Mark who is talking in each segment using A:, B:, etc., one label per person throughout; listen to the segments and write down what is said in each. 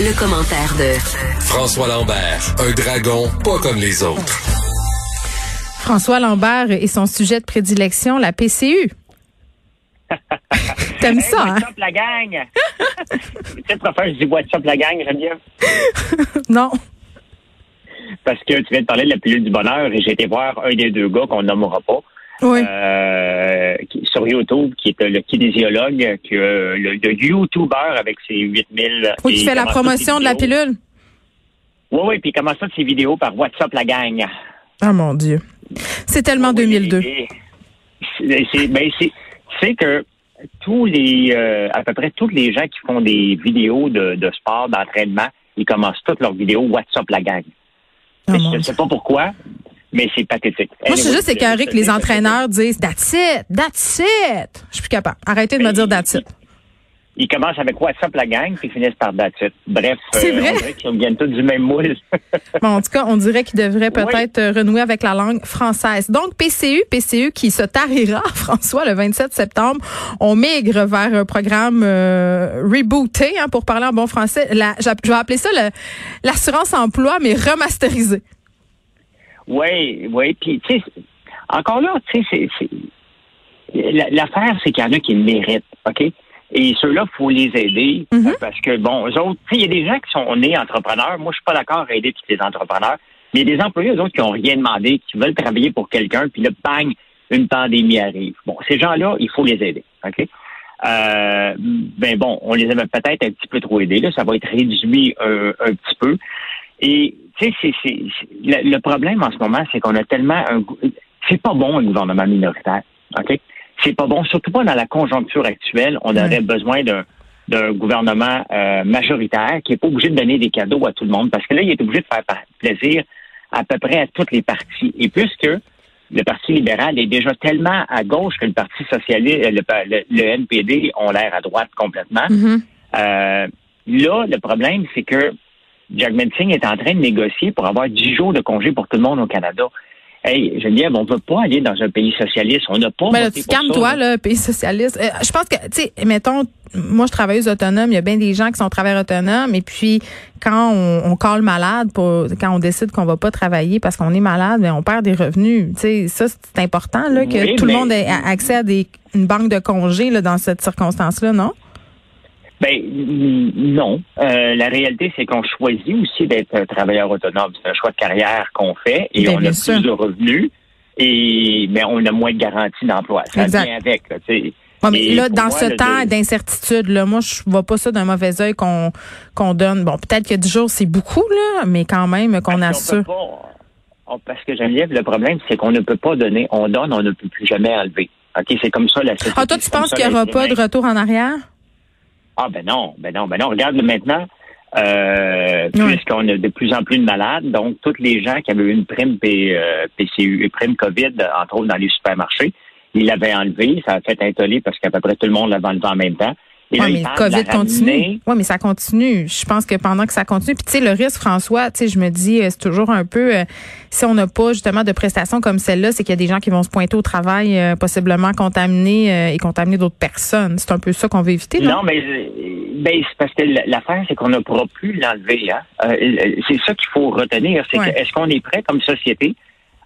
A: Le, commentaire de
B: François Lambert, un dragon pas comme les autres.
C: François Lambert et son sujet de prédilection, la PCU. T'aimes ça, hein?
D: Up, la gang? tu sais, préfère, je dis what's up, la gang, j'aime bien.
C: Non.
D: Parce que tu viens de parler de la pilule du bonheur et j'ai été voir un des deux gars qu'on nommera pas.
C: Oui.
D: euh, qui- sur YouTube, qui est le kinésiologue, que, le, le YouTuber avec ses 8000...
C: Oui, qui fait la promotion de la pilule.
D: Oui, oui, puis il commence toutes ses vidéos par What's up, la gang.
C: Ah, mon Dieu. C'est tellement
D: Oui,
C: 2002.
D: et- C'est c'est- ben, c'est- c'est que tous les, euh, à peu près tous les gens qui font des vidéos de, de sport, d'entraînement, ils commencent toutes leurs vidéos What's up la gang.
C: Oh,
D: je ne sais pas pourquoi, mais c'est pathétique.
C: Moi, je suis juste écœurée que les entraîneurs disent That's it, that's it. Je suis plus capable. Arrêtez de me dire that's it.
D: Ils commencent avec What's up la gang, puis ils finissent par That's it. Bref,
C: C'est vrai?
D: on dirait qu'ils viennent tous du même moule.
C: Bon, en tout cas, on dirait qu'il devrait peut-être euh, renouer avec la langue française. Donc, PCU, PCU qui se tarira, François, le 27 septembre. On migre vers un programme euh, rebooté, hein, pour parler en bon français. La, je vais appeler ça le- l'assurance emploi, mais remasterisé.
D: Oui, oui. Puis, tu sais, encore là, tu sais, L'affaire, c'est qu'il y en a qui le méritent, OK? Et ceux-là, il faut les aider
C: Mhm.
D: parce que, bon, eux autres, tu sais, il y a des gens qui sont nés entrepreneurs. Moi, je suis pas d'accord à aider tous les entrepreneurs. Mais il y a des employés, eux autres, qui ont rien demandé, qui veulent travailler pour quelqu'un, puis là, bang, une pandémie arrive. Bon, ces gens-là, il faut les aider, OK? Euh, ben bon, on les avait peut-être un petit peu trop aidés. Là, ça va être réduit un, un petit peu. Et tu sais, le, le problème en ce moment, c'est qu'on a tellement un, c'est pas bon un gouvernement minoritaire, ok? C'est pas bon, surtout pas dans la conjoncture actuelle. On aurait besoin d'un d'un gouvernement euh, majoritaire qui est pas obligé de donner des cadeaux à tout le monde, parce que là, il est obligé de faire plaisir à peu près à toutes les partis. Et puisque le Parti libéral est déjà tellement à gauche que le Parti socialiste, euh, le, le- le NPD ont l'air à droite complètement.
C: Mhm.
D: Euh, là, le problème, c'est que Jagmeet Singh est en train de négocier pour avoir 10 jours de congé pour tout le monde au Canada. Hey, Geneviève, on ne veut pas aller dans un pays socialiste. On n'a pas
C: Ben là, tu calmes-toi,
D: là.
C: pays socialiste. Euh, je pense que, tu sais, mettons, moi, je travailleuse autonome. Il y a bien des gens qui sont travailleurs autonomes. Et puis, quand on, on colle malade, pour, quand on décide qu'on va pas travailler parce qu'on est malade, ben, on perd des revenus. Tu sais, ça, c'est important, là, que
D: Oui,
C: tout le
D: mais-
C: monde ait accès à des, une banque de congés, là, dans cette circonstance-là, non?
D: Ben non. Euh, la réalité, c'est qu'on choisit aussi d'être un travailleur autonome. C'est un choix de carrière qu'on fait et
C: Ben,
D: on a
C: sûr.
D: plus de revenus et mais on a moins de garantie d'emploi. Ça
C: Exact.
D: vient avec. Là, tu sais.
C: Bon, mais là, dans
D: moi,
C: ce temps
D: de-
C: d'incertitude, là, moi, je vois pas ça d'un mauvais œil qu'on qu'on donne. Bon, peut-être que 10 jours, c'est beaucoup, là, mais quand même qu'on
D: Parce
C: assure.
D: pas- on- parce que Geneviève, le problème, c'est qu'on ne peut pas donner. On donne, on ne peut plus jamais enlever. OK, c'est comme ça la société.
C: Ah, toi, tu penses qu'il y aura pas de retour en arrière?
D: Ah ben non, ben non, ben non. Regarde maintenant, euh, puisqu'on a de plus en plus de malades, donc tous les gens qui avaient eu une prime P- euh, PCU, une prime COVID, entre autres dans les supermarchés, ils l'avaient enlevé. Ça a fait un tollé parce qu'à peu près tout le monde l'avait enlevé en même temps. Et
C: Oui,
D: là,
C: mais le COVID continue. Oui, mais ça continue. Je pense que pendant que ça continue, puis tu sais, le risque, François, tu sais, je me dis, euh, c'est toujours un peu, euh, si on n'a pas justement de prestations comme celle-là, c'est qu'il y a des gens qui vont se pointer au travail, euh, possiblement contaminés euh, et contaminer d'autres personnes. C'est un peu ça qu'on veut éviter, non?
D: Non, mais ben, c'est parce que l'affaire, c'est qu'on ne pourra plus l'enlever. Hein? C'est ça qu'il faut retenir. C'est
C: Ouais.
D: est-ce qu'on est prêt comme société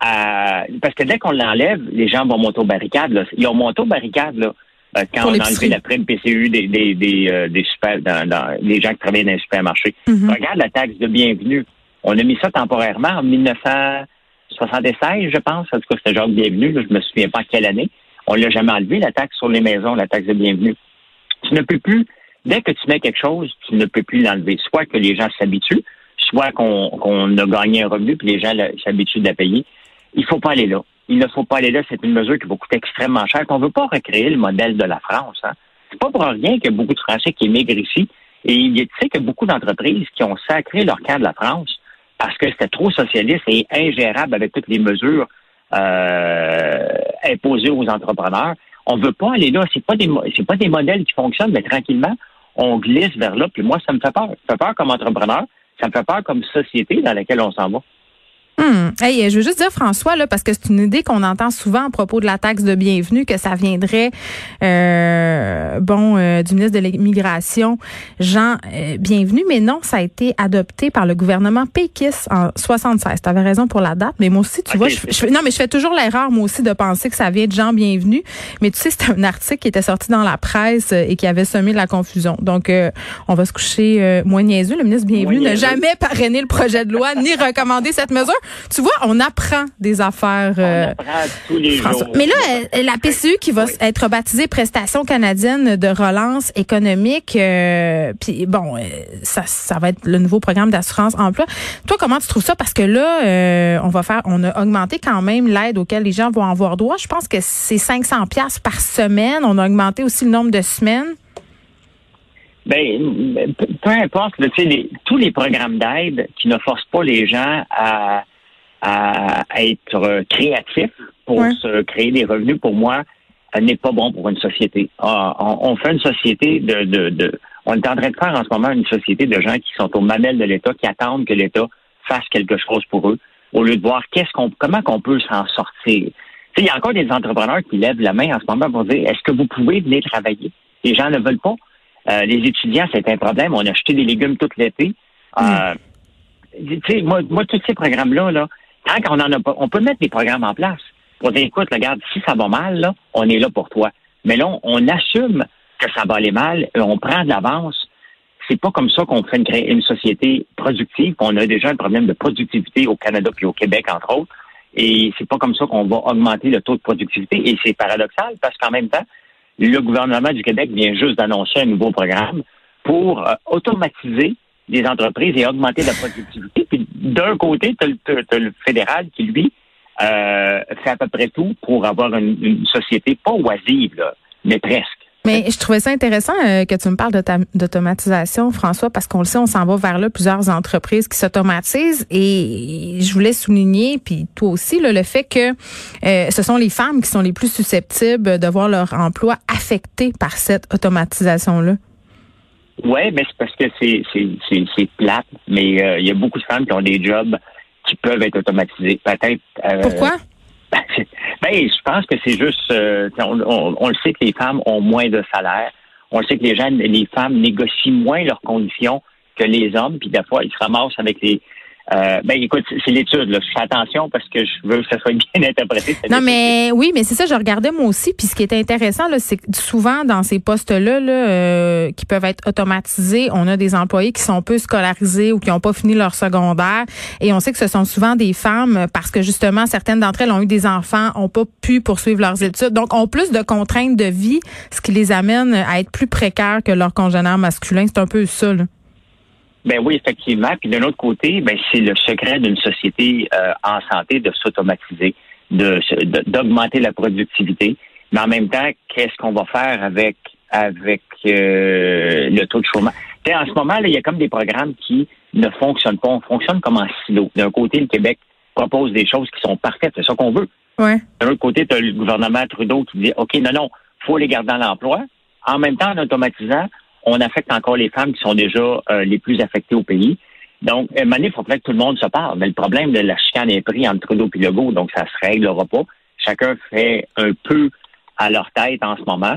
D: à. Parce que dès qu'on l'enlève, les gens vont monter aux barricades. Là. Ils ont monté aux barricades là, quand
C: Pour
D: on a enlevé la prime PCU des, des, des, euh, des super, dans, dans- des gens qui travaillent dans les supermarchés.
C: Mhm.
D: Regarde la taxe de bienvenue. On a mis ça temporairement en 1976, je pense. En tout cas, c'était genre de bienvenue. Là, je me souviens pas quelle année. On l'a jamais enlevé, la taxe sur les maisons, la taxe de bienvenue. Tu ne peux plus, dès que tu mets quelque chose, tu ne peux plus l'enlever. Soit que les gens s'habituent, soit qu'on qu'on a gagné un revenu puis les gens s'habituent de la payer. Il faut pas aller là. Il ne faut pas aller là. C'est une mesure qui va coûter extrêmement cher. On ne veut pas recréer le modèle de la France. Hein. C'est pas pour rien qu'il y a beaucoup de Français qui émigrent ici Et il tu sais que beaucoup d'entreprises qui ont sacré leur camp de la France parce que c'était trop socialiste et ingérable avec toutes les mesures euh, imposées aux entrepreneurs. On veut pas aller là. C'est pas c'est pas des modèles qui fonctionnent, mais tranquillement, on glisse vers là. Puis moi, ça me fait peur. Ça me fait peur comme entrepreneur. Ça me fait peur comme société dans laquelle on s'en va.
C: Hmm. Hey, je veux juste dire, François, là, parce que c'est une idée qu'on entend souvent à propos de la taxe de bienvenue, que ça viendrait, euh, bon, euh, du ministre de l'Immigration, Jean euh, Bienvenu, mais non, ça a été adopté par le gouvernement Pékis en 76. Tu avais raison pour la date, mais moi aussi, tu vois, je, non, mais je fais toujours l'erreur, moi aussi, de penser que ça vient de Jean Bienvenu, mais tu sais, c'est un article qui était sorti dans la presse et qui avait semé de la confusion. Donc, on va se coucher moins niaiseux. Le ministre Bienvenu n'a jamais parrainé le projet de loi ni recommandé cette mesure. Tu vois, on apprend des affaires.
D: on euh, apprend tous les jours.
C: Mais là, euh, la PCU qui va être baptisée Prestation canadienne de relance économique, euh, puis bon, ça, ça va être le nouveau programme d'assurance emploi. Toi, comment tu trouves ça? Parce que là, on va faire, on a augmenté quand même l'aide auquel les gens vont avoir droit. Je pense que c'est 500 pièces par semaine. On a augmenté aussi le nombre de semaines.
D: Ben, peu importe, tous les programmes d'aide qui ne forcent pas les gens à à, être créatif pour se créer des revenus, pour moi, n'est pas bon pour une société. Ah, on, fait une société de, de, de, On est en train de faire en ce moment une société de gens qui sont aux mamelles de l'État, qui attendent que l'État fasse quelque chose pour eux, au lieu de voir qu'est-ce qu'on, comment qu'on peut s'en sortir. Il y a encore des entrepreneurs qui lèvent la main en ce moment pour dire est-ce que vous pouvez venir travailler? Les gens ne veulent pas. Euh, les étudiants, c'est un problème. On a acheté des légumes tout l'été. Euh, moi, moi, tous ces programmes-là, là, Tant qu'on en a pas, on peut mettre des programmes en place pour dire, écoute, regarde, si ça va mal, là, on est là pour toi. Mais là, on, assume que ça va aller mal, et on prend de l'avance. C'est pas comme ça qu'on fait une, une société productive. On a déjà un problème de productivité au Canada puis au Québec, entre autres. Et c'est pas comme ça qu'on va augmenter le taux de productivité. Et c'est paradoxal parce qu'en même temps, le gouvernement du Québec vient juste d'annoncer un nouveau programme pour euh, automatiser des entreprises et augmenter la productivité. Puis d'un côté, tu as, le fédéral qui, lui, euh, fait à peu près tout pour avoir une, société pas oisive, mais presque.
C: Mais je trouvais ça intéressant euh, que tu me parles d'automatisation, François, parce qu'on le sait, on s'en va vers là, plusieurs entreprises qui s'automatisent. Et je voulais souligner, puis toi aussi, le fait que euh, ce sont les femmes qui sont les plus susceptibles de voir leur emploi affecté par cette automatisation-là.
D: Oui, mais c'est parce que c'est, c'est, c'est, plate, mais euh, il y a beaucoup de femmes qui ont des jobs qui peuvent être automatisés. Peut-être.
C: Euh, Pourquoi?
D: Ben, je pense que c'est juste. Euh, on, on, le sait que les femmes ont moins de salaire. On le sait que les gens, les femmes négocient moins leurs conditions que les hommes, puis des fois, ils se ramassent avec les euh, ben écoute, c'est l'étude. Je fais attention parce que je veux que ça soit bien interprété.
C: Non, mais oui, mais c'est ça, je regardais moi aussi. Puis ce qui est intéressant, là, c'est que souvent dans ces postes-là, là, euh, qui peuvent être automatisés, on a des employés qui sont peu scolarisés ou qui n'ont pas fini leur secondaire. Et on sait que ce sont souvent des femmes parce que justement, certaines d'entre elles ont eu des enfants, ont pas pu poursuivre leurs études, donc ont plus de contraintes de vie, ce qui les amène à être plus précaires que leurs congénères masculins. C'est un peu ça. Là.
D: Ben oui, effectivement. Puis d'un autre côté, ben c'est le secret d'une société euh, en santé de s'automatiser, de d'augmenter la productivité. Mais en même temps, qu'est-ce qu'on va faire avec avec euh, le taux de chômage? En ce moment, là, il y a comme des programmes qui ne fonctionnent pas. On fonctionne comme en silo. D'un côté, le Québec propose des choses qui sont parfaites, c'est ça qu'on veut.
C: Ouais.
D: D'un autre côté, tu as le gouvernement Trudeau qui dit OK, non, non, faut les garder dans l'emploi. En même temps, en automatisant, on affecte encore les femmes qui sont déjà euh, les plus affectées au pays. Donc, à un moment il faudrait que tout le monde se parle. Mais le problème de la chicane est pris entre Trudeau et Legault, donc ça se réglera pas. Chacun fait un peu à leur tête en ce moment.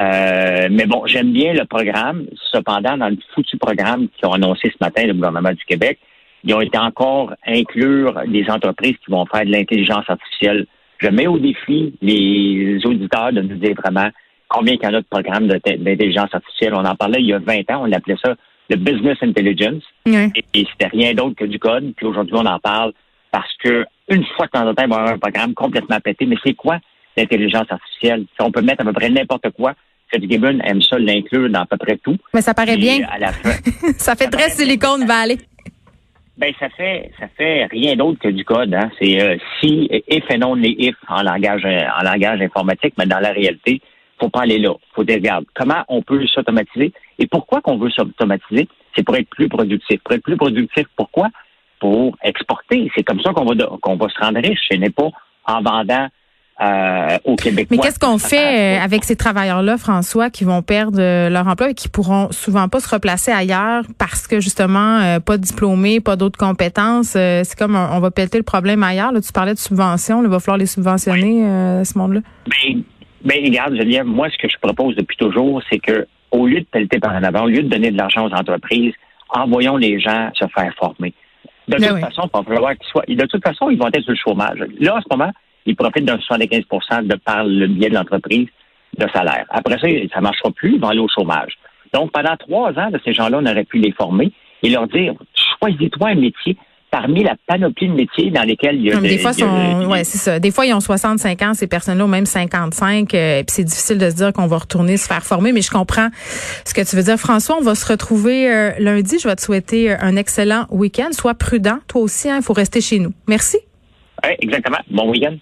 D: Euh, mais bon, j'aime bien le programme. Cependant, dans le foutu programme qu'ils ont annoncé ce matin, le gouvernement du Québec, ils ont été encore inclure des entreprises qui vont faire de l'intelligence artificielle. Je mets au défi les auditeurs de nous dire vraiment combien il y en a de programmes d'intelligence artificielle. On en parlait il y a 20 ans, on appelait ça le business intelligence. Et, c'était rien d'autre que du code. Puis aujourd'hui, on en parle parce que une fois de temps en temps, il va avoir un programme complètement pété. Mais c'est quoi l'intelligence artificielle? on peut mettre à peu près n'importe quoi. Fitzgibbon aime ça l'inclure dans à peu près tout.
C: Mais ça paraît bien. ça fait très Silicon Valley.
D: Ben ça fait ça fait rien d'autre que du code. Hein. C'est euh, si if et non les if en langage en langage informatique, mais dans la réalité, faut pas aller là. faut dire, regarde, comment on peut s'automatiser et pourquoi qu'on veut s'automatiser? C'est pour être plus productif. Pour être plus productif, pourquoi? Pour exporter. C'est comme ça qu'on va, qu'on va se rendre riche. Ce n'est pas en vendant euh, au Québec.
C: Mais qu'est-ce qu'on fait euh, avec ces travailleurs-là, François, qui vont perdre euh, leur emploi et qui pourront souvent pas se replacer ailleurs parce que justement pas diplômés, pas d'autres compétences. c'est comme on va péter le problème ailleurs. Là, tu parlais de subventions, il va falloir les subventionner ce monde-là.
D: Ben, regarde, Geneviève, moi ce que je propose depuis toujours, c'est que au lieu de pelleter par en avant, au lieu de donner de l'argent aux entreprises, envoyons les gens se faire former. De ben toute façon, pour qu'ils soient, de toute façon, ils vont être sur le chômage. Là, en ce moment, ils profitent d'un 75% de par le biais de l'entreprise de salaire. Après ça, ça ne marchera plus, ils vont aller au chômage. Donc, pendant trois ans, de ces gens-là, on aurait pu les former et leur dire, choisis-toi un métier parmi la panoplie de métiers dans lesquels il y a,
C: des, fois ouais, c'est ça. Des fois ils ont 65 ans ces personnes-là ou même 55 euh, et puis c'est difficile de se dire qu'on va retourner se faire former mais je comprends ce que tu veux dire François, on va se retrouver euh, lundi, je vais te souhaiter euh, un excellent week-end, sois prudent toi aussi, il hein, faut rester chez nous. Merci.
D: Oui, exactement. Bon week-end.